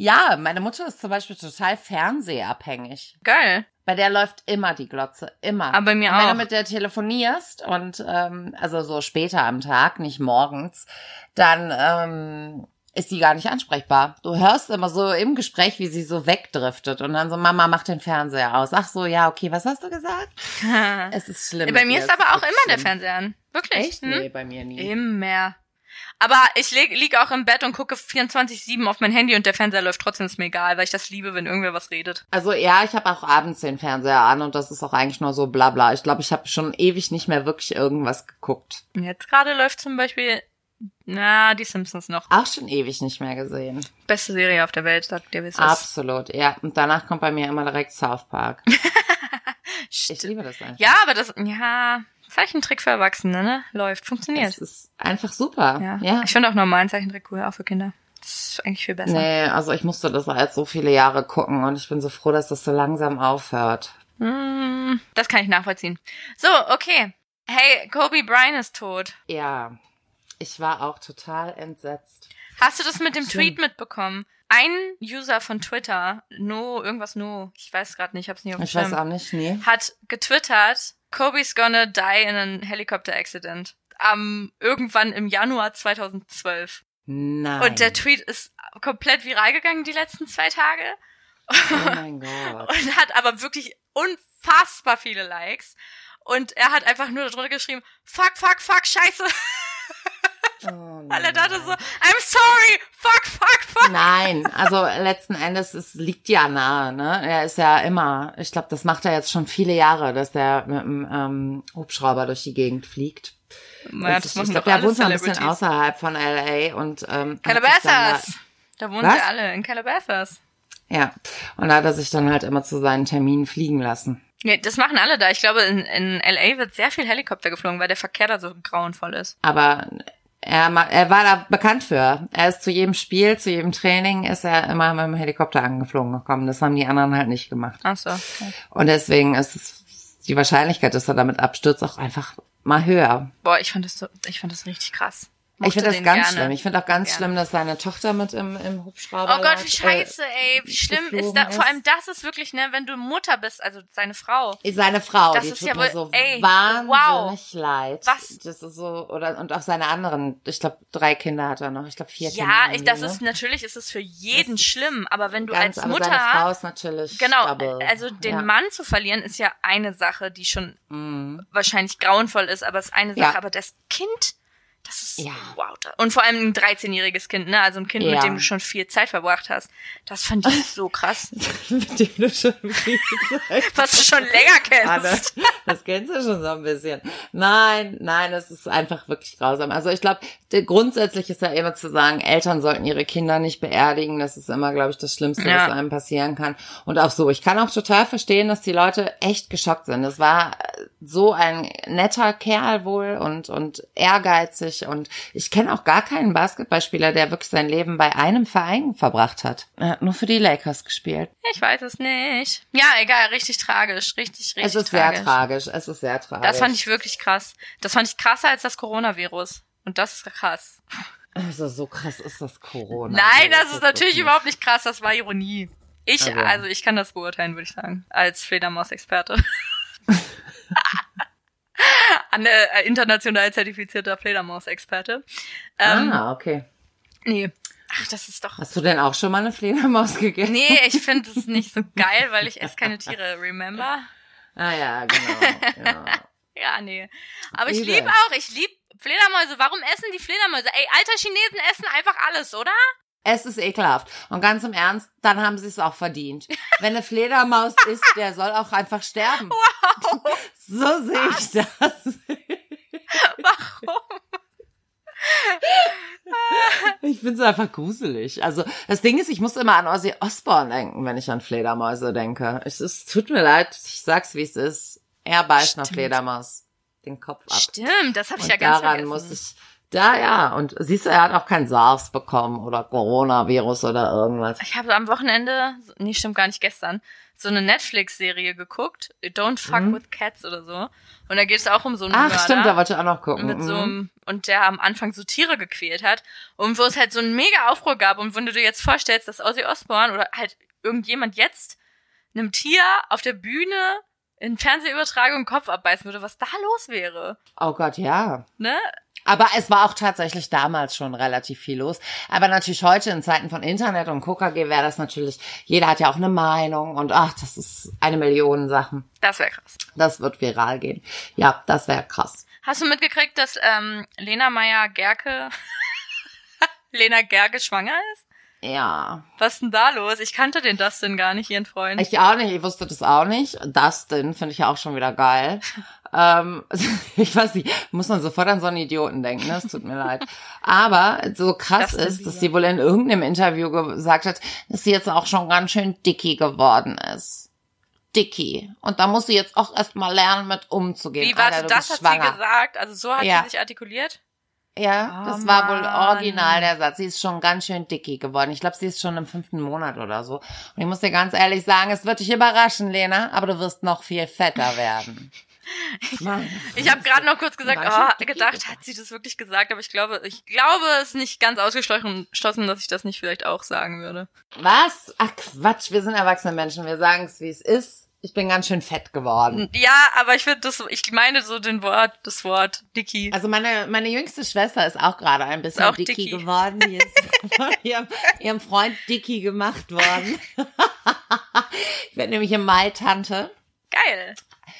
ja, meine Mutter ist zum Beispiel total fernsehabhängig. Geil. Bei der läuft immer die Glotze, immer. Aber bei mir Und wenn auch. du mit der telefonierst und ähm, also so später am Tag, nicht morgens, dann ähm, ist die gar nicht ansprechbar. Du hörst immer so im Gespräch, wie sie so wegdriftet und dann so, Mama, mach den Fernseher aus. Ach so, ja, okay, was hast du gesagt? Es ist schlimm. bei mir ist aber auch immer der. Fernseher an. Wirklich. Echt? Hm? Nee, bei mir nie. Immer. Aber ich lieg, lieg auch im Bett und gucke 24-7 auf mein Handy und der Fernseher läuft trotzdem, ist mir egal, weil ich das liebe, wenn irgendwer was redet. Also ja, ich habe auch abends den Fernseher an und das ist auch eigentlich nur so blabla. Ich glaube, ich habe schon ewig nicht mehr wirklich irgendwas geguckt. Jetzt gerade läuft zum Beispiel, na, die Simpsons noch. Auch schon ewig nicht mehr gesehen. Beste Serie auf der Welt, sagt es ist. Absolut, ja. Und danach kommt bei mir immer direkt South Park. Ich liebe das einfach. Ja, aber das, ja, Zeichentrick für Erwachsene, ne? Läuft, funktioniert. Es ist einfach super. Ja. Ja. Ich finde auch normalen Zeichentrick cool, auch für Kinder. Das ist eigentlich viel besser. Nee, also ich musste das halt so viele Jahre gucken und ich bin so froh, dass das so langsam aufhört. Mm, das kann ich nachvollziehen. So, okay. Hey, Kobe Bryant ist tot. Ja, ich war auch total entsetzt. Hast du das mit dem. Tweet mitbekommen? Ein User von Twitter, no, irgendwas no, ich weiß gerade nicht, ich hab's nicht auf dem Ich weiß auch nicht, nee. hat getwittert, Kobe's gonna die in a helicopter accident. Am, irgendwann im Januar 2012. Nein. Und der Tweet ist komplett viral gegangen die letzten zwei Tage. oh mein Gott. und hat aber wirklich unfassbar viele Likes. Und er hat einfach nur darunter geschrieben, fuck, fuck, fuck, scheiße. Oh er dachte nein. so, I'm sorry, fuck, fuck, fuck. Nein, also letzten Endes, es liegt ja nahe, ne? Er ist ja immer, ich glaube, das macht er jetzt schon viele Jahre, dass der mit dem ähm, Hubschrauber durch die Gegend fliegt. Ja, Und das ich glaube, er alle wohnt noch ein bisschen außerhalb von LA und ähm, Calabasas. Da wohnen Was? sie alle, in Calabasas. Ja, und da hat er sich dann halt immer zu seinen Terminen fliegen lassen. Ja, das machen alle da. Ich glaube, in, in LA wird sehr viel Helikopter geflogen, weil der Verkehr da so grauenvoll ist. Aber er, er war da bekannt für. Er ist zu jedem Spiel, zu jedem Training ist er immer mit dem Helikopter angeflogen gekommen. Das haben die anderen halt nicht gemacht. Ach so. Okay. Und deswegen ist es die Wahrscheinlichkeit, dass er damit abstürzt, auch einfach mal höher. Boah, ich fand das so, ich fand das richtig krass. Ich finde das ganz gerne. schlimm. Ich finde auch ganz Gerne. schlimm, dass seine Tochter mit im, im Hubschrauber Oh Gott, lag, wie scheiße, ey. Wie schlimm ist geflogen da. Vor allem das ist wirklich, ne, wenn du Mutter bist, also seine Frau. Äh, seine Frau, Das die ist tut ja mir wohl- so ey, wahnsinnig leid. Was? Das ist so, oder, und auch seine anderen, ich glaube, drei Kinder hat er noch. Ich glaube, vier Kinder. Ja, ich, das ne? ist, natürlich ist es für jeden Das schlimm, aber wenn du Ganz, als aber Mutter, seine Frau ist natürlich genau, double. also den ja. Mann zu verlieren ist ja eine Sache, die schon Mhm. wahrscheinlich grauenvoll ist, aber es ist eine Sache, Ja. aber das Kind, das ist Ja. wow. Und vor allem ein 13-jähriges Kind, ne? Also ein Kind, Ja. mit dem du schon viel Zeit verbracht hast. Das fand ich so krass. mit dem du schon viel Zeit Was du schon länger kennst. das kennst du schon so ein bisschen. Nein, nein, es ist einfach wirklich grausam. Also ich glaube, grundsätzlich ist ja immer zu sagen, Eltern sollten ihre Kinder nicht beerdigen. Das ist immer, glaube ich, das Schlimmste, Ja. was einem passieren kann. Und auch so, ich kann auch total verstehen, dass die Leute echt geschockt sind. Es war so ein netter Kerl wohl und, und ehrgeizig. Und ich kenne auch gar keinen Basketballspieler, der wirklich sein Leben bei einem Verein verbracht hat. Er hat nur für die Lakers gespielt. Ich weiß es nicht. Ja, egal, richtig tragisch, richtig, richtig es ist tragisch. sehr tragisch. Es ist sehr tragisch. Das fand ich wirklich krass. Das fand ich krasser als das Coronavirus. Und das ist krass. Also so krass ist das Corona. Nein, das ist wirklich natürlich nicht. überhaupt nicht krass. Das war Ironie. Ich, Also. also ich kann das beurteilen, würde ich sagen, als Fledermaus-Experte. An äh, international zertifizierter Fledermaus-Experte. Ähm, ah, okay. Nee. Ach, das ist doch. Hast du denn auch schon mal eine Fledermaus gegessen? Nee, ich finde es nicht so geil, weil ich esse keine Tiere, remember? Ah ja, genau. Ja. Ja, nee. Aber ich liebe auch, ich liebe Fledermäuse. Warum essen die Fledermäuse? Ey, alter Chinesen essen einfach alles, oder? Es ist ekelhaft. Und ganz im Ernst, dann haben sie es auch verdient. Wenn eine Fledermaus ist, der soll auch einfach sterben. Wow. So sehe ich das. Warum? Ich finde es einfach gruselig. Also das Ding ist, ich muss immer an Ozzy Osbourne denken, wenn ich an Fledermäuse denke. Es ist, tut mir leid, ich sag's wie es ist. Er beißt nach Fledermaus den Kopf ab. Stimmt, das habe ich Und ja ganz daran vergessen. muss ich. Da ja, und siehst du, er hat auch kein SARS bekommen oder Coronavirus oder irgendwas. Ich habe am Wochenende, nee, stimmt gar nicht gestern, so eine Netflix-Serie geguckt, Don't Fuck Mhm. with Cats oder so. Und da geht es auch um so einen Ach, Mörder. stimmt, da wollte ich auch noch gucken. mit so Mhm. einem, und der am Anfang so Tiere gequält hat und wo es halt so einen mega Aufruhr gab und wenn du dir jetzt vorstellst, dass Ozzy Osbourne oder halt irgendjemand jetzt einem Tier auf der Bühne in Fernsehübertragung Kopf abbeißen würde, was da los wäre, Oh Gott, ja. ne? Aber es war auch tatsächlich damals schon relativ viel los. Aber natürlich heute in Zeiten von Internet und KKG wäre das natürlich, jeder hat ja auch eine Meinung und ach, das ist eine Million Sachen. Das wäre krass. Das wird viral gehen. Ja, das wäre krass. Hast du mitgekriegt, dass ähm, Lena Meyer Gerke Lena Gerke schwanger ist? Ja. Was ist denn da los? Ich kannte den Dustin gar nicht, ihren Freund. Ich auch nicht, ich wusste das auch nicht. Dustin finde ich ja auch schon wieder geil. Ähm, ich weiß nicht, muss man sofort an so einen Idioten denken, ne? Es tut mir leid. Aber so krass Dustin ist, dass sie wohl in irgendeinem Interview gesagt hat, dass sie jetzt auch schon ganz schön dicky geworden ist. Dicky. Und da muss sie jetzt auch erstmal lernen, mit umzugehen. Wie, warte, Alter, das hat schwanger. sie gesagt? Also so hat Ja. sie sich artikuliert? Ja, Oh, das war wohl Mann. original der Satz. Sie ist schon ganz schön dicky geworden. Ich glaube, sie ist schon im fünften Monat oder so. Und ich muss dir ganz ehrlich sagen, es wird dich überraschen, Lena, aber du wirst noch viel fetter werden. Mann. Ich habe gerade noch kurz gesagt, oh, gedacht, hat sie das wirklich gesagt, aber ich glaube, ich glaube, es ist nicht ganz ausgeschlossen, dass ich das nicht vielleicht auch sagen würde. Was? Ach Quatsch, wir sind erwachsene Menschen. Wir sagen es, wie es ist. Ich bin ganz schön fett geworden. Ja, aber ich finde das, ich meine so den Wort, das Wort Dicky. Also meine, meine jüngste Schwester ist auch gerade ein bisschen auch dicky, dicky. geworden. Die ist von ihrem, ihrem Freund dicky gemacht worden. ich werde nämlich im Mai Tante. Geil.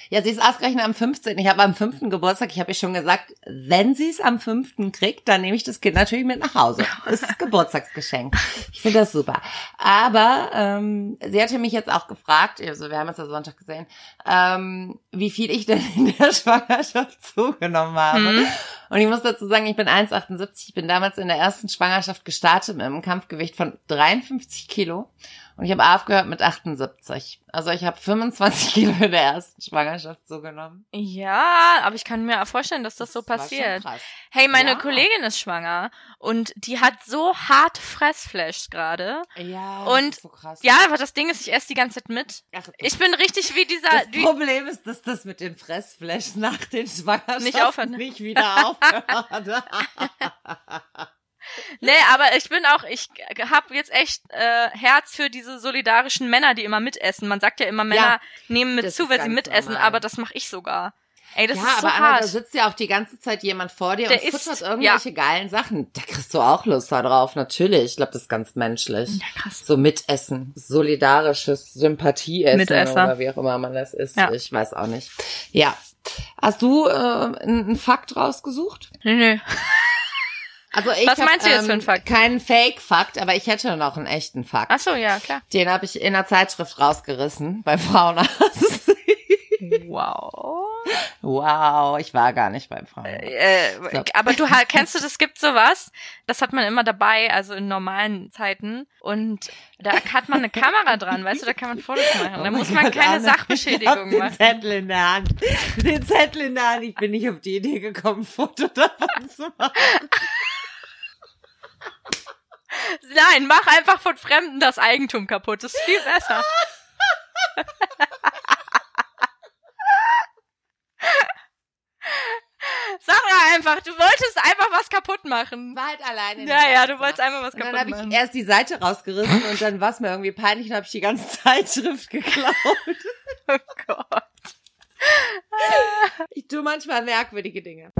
Ja, sie ist ausgerechnet am 15. Ich habe am 5. Geburtstag, ich habe ihr schon gesagt, wenn sie es am 5. kriegt, dann nehme ich das Kind natürlich mit nach Hause. Das ist Geburtstagsgeschenk. Ich finde das super. Aber ähm, sie hatte mich jetzt auch gefragt, also wir haben es ja Sonntag gesehen, ähm, wie viel ich denn in der Schwangerschaft zugenommen habe. Mhm. Und ich muss dazu sagen, ich bin 1,78. Ich bin damals in der ersten Schwangerschaft gestartet mit einem Kampfgewicht von 53 Kilo. Und ich habe aufgehört mit 78. Also ich habe 25 Kilo in der ersten Schwangerschaft zugenommen. Ja, aber ich kann mir vorstellen, dass das so war schon passiert. Hey, meine Ja. Kollegin ist schwanger und die hat so hart Fressflash gerade. Ja, Und- das so krass. Ja, aber das Ding ist, ich esse die ganze Zeit mit. Ach, Ich bin richtig wie dieser. das Wie, Problem ist, dass das mit den Fressflash nach den Schwangerschaften Nicht aufhört, nicht wieder aufhört. nee, aber ich bin auch, ich habe jetzt echt äh, Herz für diese solidarischen Männer, die immer mitessen. Man sagt ja immer, Männer Ja, nehmen mit zu, ist wenn sie mitessen, normal. aber das mache ich sogar. Ey, das ja, ist so aber Anna, da sitzt ja auch die ganze Zeit jemand vor dir Der und isst, futtert irgendwelche geilen Sachen. Da kriegst du auch Lust da drauf, natürlich. Ich glaube, das ist ganz menschlich. Ja, krass. So Mitessen, solidarisches Sympathieessen Mitesser. oder wie auch immer man das ist. Ja. Ich weiß auch nicht. Ja. Hast du äh, einen Fakt rausgesucht? Nö, nö. Also ich Was hab, meinst du jetzt für einen ähm, Fakt? Keinen Fake-Fakt, aber ich hätte noch einen echten Fakt. Ach so, ja, klar. Den habe ich in einer Zeitschrift rausgerissen bei Frauenarzt. Wow. wow, ich war gar nicht beim Frauenarzt. Äh, So. Aber du kennst du, das gibt sowas, das hat man immer dabei, also in normalen Zeiten. Und da hat man eine Kamera dran, weißt du, da kann man Fotos machen. Da Oh muss mein man Gott, keine Anne, Sachbeschädigung ich hab den machen. Zettel in der Hand. Den Zettel in der Hand. Ich bin nicht auf die Idee gekommen, ein Foto davon zu machen. Nein, mach einfach von Fremden das Eigentum kaputt. Das ist viel besser. Sag mal einfach, du wolltest einfach was kaputt machen. War halt alleine. in Ja, ja, du wolltest einfach was Und dann kaputt habe machen. ich erst die Seite rausgerissen und dann war es mir irgendwie peinlich und habe ich die ganze Zeitschrift geklaut. Oh Gott. Ich tue manchmal merkwürdige Dinge.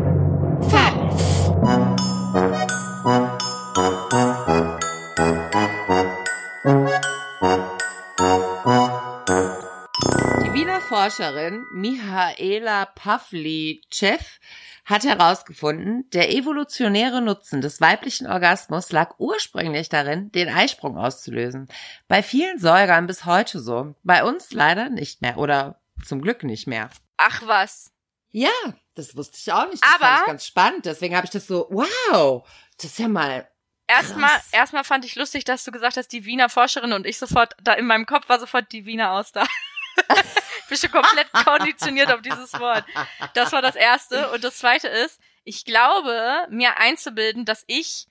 Forscherin Mihaela Pavlicev hat herausgefunden, der evolutionäre Nutzen des weiblichen Orgasmus lag ursprünglich darin, den Eisprung auszulösen. Bei vielen Säugern bis heute so. Bei uns leider nicht mehr oder zum Glück nicht mehr. Ach was. Ja, das wusste ich auch nicht. Das Aber- fand ich ganz spannend. Deswegen habe ich das so, wow, das ist ja mal erstmal, erstmal fand ich lustig, dass du gesagt hast, die Wiener Forscherin und ich sofort, da in meinem Kopf war sofort die Wiener aus da. ich bin schon komplett konditioniert auf dieses Wort. Das war das erste. Und das zweite ist, ich glaube, mir einzubilden, dass ich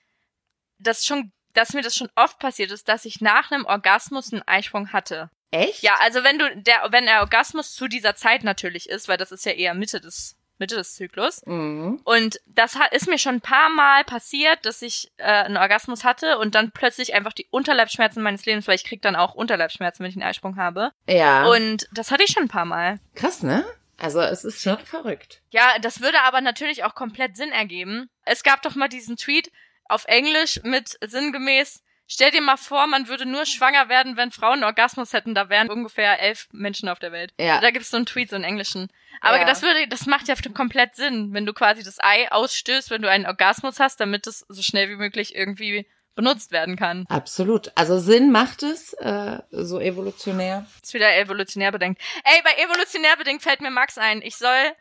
das schon, dass mir das schon oft passiert ist, dass ich nach einem Orgasmus einen Eisprung hatte. Echt? Ja, also wenn du, der, wenn der Orgasmus zu dieser Zeit natürlich ist, weil das ist ja eher Mitte des, Mitte des Zyklus. Mhm. Und das hat, ist mir schon ein paar Mal passiert, dass ich äh, einen Orgasmus hatte und dann plötzlich einfach die Unterleibsschmerzen meines Lebens, weil ich krieg dann auch Unterleibsschmerzen, wenn ich einen Eisprung habe. Ja. Und das hatte ich schon ein paar Mal. Krass, ne? Also es ist schon verrückt. Ja, das würde aber natürlich auch komplett Sinn ergeben. Es gab doch mal diesen Tweet auf Englisch mit sinngemäß, stell dir mal vor, man würde nur schwanger werden, wenn Frauen Orgasmus hätten. Da wären ungefähr elf Menschen auf der Welt. Ja. Da gibt's so einen Tweet, so einen englischen. Aber Ja. das würde, das macht ja komplett Sinn, wenn du quasi das Ei ausstößt, wenn du einen Orgasmus hast, damit es so schnell wie möglich irgendwie benutzt werden kann. Absolut. Also Sinn macht es, äh, so evolutionär. Ist wieder evolutionär bedingt. Ey, bei evolutionär bedingt fällt mir Max ein, ich soll,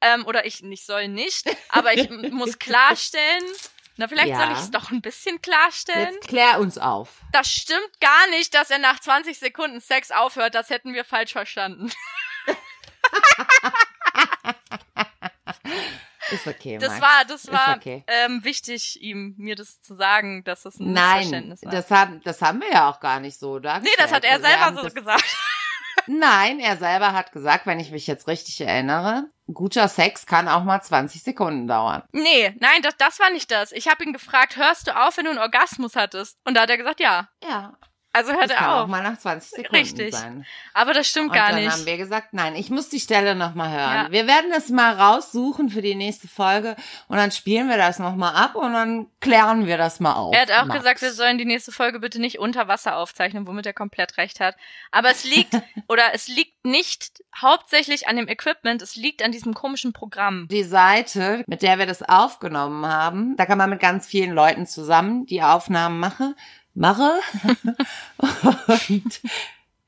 ähm, oder ich, ich soll nicht, aber ich muss klarstellen, na, vielleicht Ja. soll ich es doch ein bisschen klarstellen. Jetzt klär uns auf. Das stimmt gar nicht, dass er nach 20 Sekunden Sex aufhört, das hätten wir falsch verstanden. Ist okay, Das Max. war, das war okay. ähm, wichtig, ihm mir das zu sagen, dass das ein Nein, Missverständnis war. das haben, das haben wir ja auch gar nicht so nee, das hat er Also selber so das, gesagt. Nein, er selber hat gesagt, wenn ich mich jetzt richtig erinnere, guter Sex kann auch mal 20 Sekunden dauern. Nee, nein, das, das war nicht das. Ich habe ihn gefragt, hörst du auf, wenn du einen Orgasmus hattest? Und da hat er gesagt, ja. Ja, Also hört das kann er auch auf. mal nach 20 Sekunden Richtig. sein. Aber das stimmt Und gar dann nicht. haben wir gesagt, nein, ich muss die Stelle nochmal hören. Ja. Wir werden das mal raussuchen für die nächste Folge und dann spielen wir das nochmal ab und dann klären wir das mal auf. Er hat auch Max. gesagt, wir sollen die nächste Folge bitte nicht unter Wasser aufzeichnen, womit er komplett recht hat. Aber es liegt, oder es liegt nicht hauptsächlich an dem Equipment, es liegt an diesem komischen Programm. die Seite, mit der wir das aufgenommen haben, da kann man mit ganz vielen Leuten zusammen die Aufnahmen machen, mache. und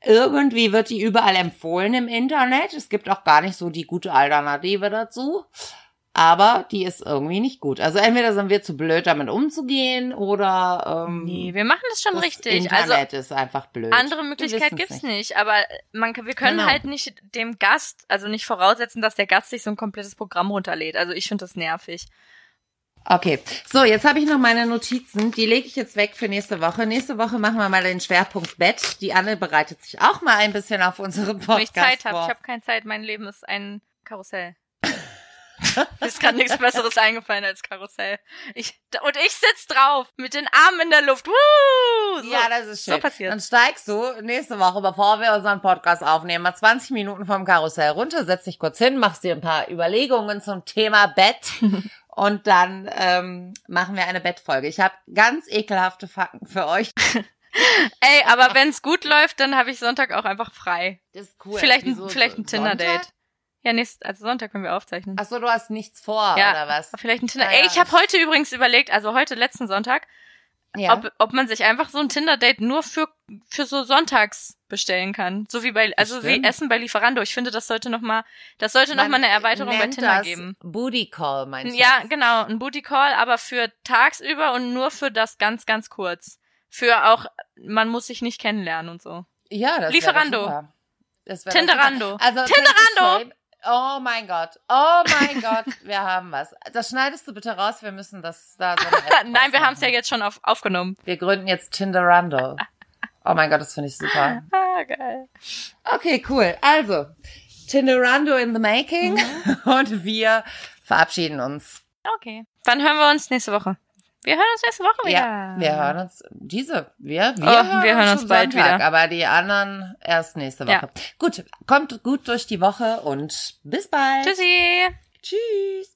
irgendwie wird die überall empfohlen im Internet. Es gibt auch gar nicht so die gute Alternative dazu. Aber die ist irgendwie nicht gut. Also entweder sind wir zu blöd, damit umzugehen, oder ähm, Nee, wir machen das schon das richtig. Also Internet ist einfach blöd. andere Möglichkeit gibt's nicht. aber man, wir können Genau. halt nicht dem Gast, also nicht voraussetzen, dass der Gast sich so ein komplettes Programm runterlädt. Also ich finde das nervig. Okay, so, jetzt habe ich noch meine Notizen. Die lege ich jetzt weg für nächste Woche. Nächste Woche machen wir mal den Schwerpunkt Bett. Die Anne bereitet sich auch mal ein bisschen auf unseren Wenn Podcast ich Zeit habe. Ich habe keine Zeit. Mein Leben ist ein Karussell. Mir ist gerade nichts Besseres eingefallen als Karussell. Ich, und ich sitz drauf mit den Armen in der Luft. Woo! So, ja, das ist schön. So passiert. Dann steigst du nächste Woche, bevor wir unseren Podcast aufnehmen, mal 20 Minuten vom Karussell runter, setz dich kurz hin, machst dir ein paar Überlegungen zum Thema Bett und dann ähm, machen wir eine Bettfolge. Ich habe ganz ekelhafte Fakten für euch. Ey, aber wenn's gut läuft, dann habe ich Sonntag auch einfach frei. Das ist cool. vielleicht ein, Wieso, vielleicht ein so- Sonntag? Tinder-Date. Ja, nächst, also Sonntag können wir aufzeichnen. Ach so, du hast nichts vor, Ja. oder was? Vielleicht ein Tinder. Ah, ja. Ey, ich habe heute übrigens überlegt, also heute letzten Sonntag, Ja. ob, ob man sich einfach so ein Tinder-Date nur für für so Sonntags bestellen kann, so wie bei also wie Bestimmt. Essen bei Lieferando. Ich finde, das sollte noch mal das sollte noch Man mal eine Erweiterung bei Tinder geben. Booty Call, mein Schatz. Ja, genau, ein Booty Call, aber für tagsüber und nur für das ganz ganz kurz. Für auch man muss sich nicht kennenlernen und so. Ja, das Lieferando. Das Tinderando. Also, Tinderando. Oh mein Gott. Oh mein Gott. Wir haben was. Das schneidest du bitte raus. Wir müssen das da so Nein, wir haben es ja jetzt schon auf, aufgenommen. Wir gründen jetzt Tinderando. Oh mein Gott, das finde ich super. Ah, geil. Okay, cool. Also, Tinderando in the making. Mhm. Und wir verabschieden uns. Okay. Wann hören wir uns nächste Woche? Wir hören uns nächste Woche wieder. Ja, wir hören uns diese. Wir, wir, Oh, hören, wir hören uns schon bald Sonntag, wieder. Aber die anderen erst nächste Woche. Ja. Gut, kommt gut durch die Woche und bis bald. Tschüssi. Tschüss.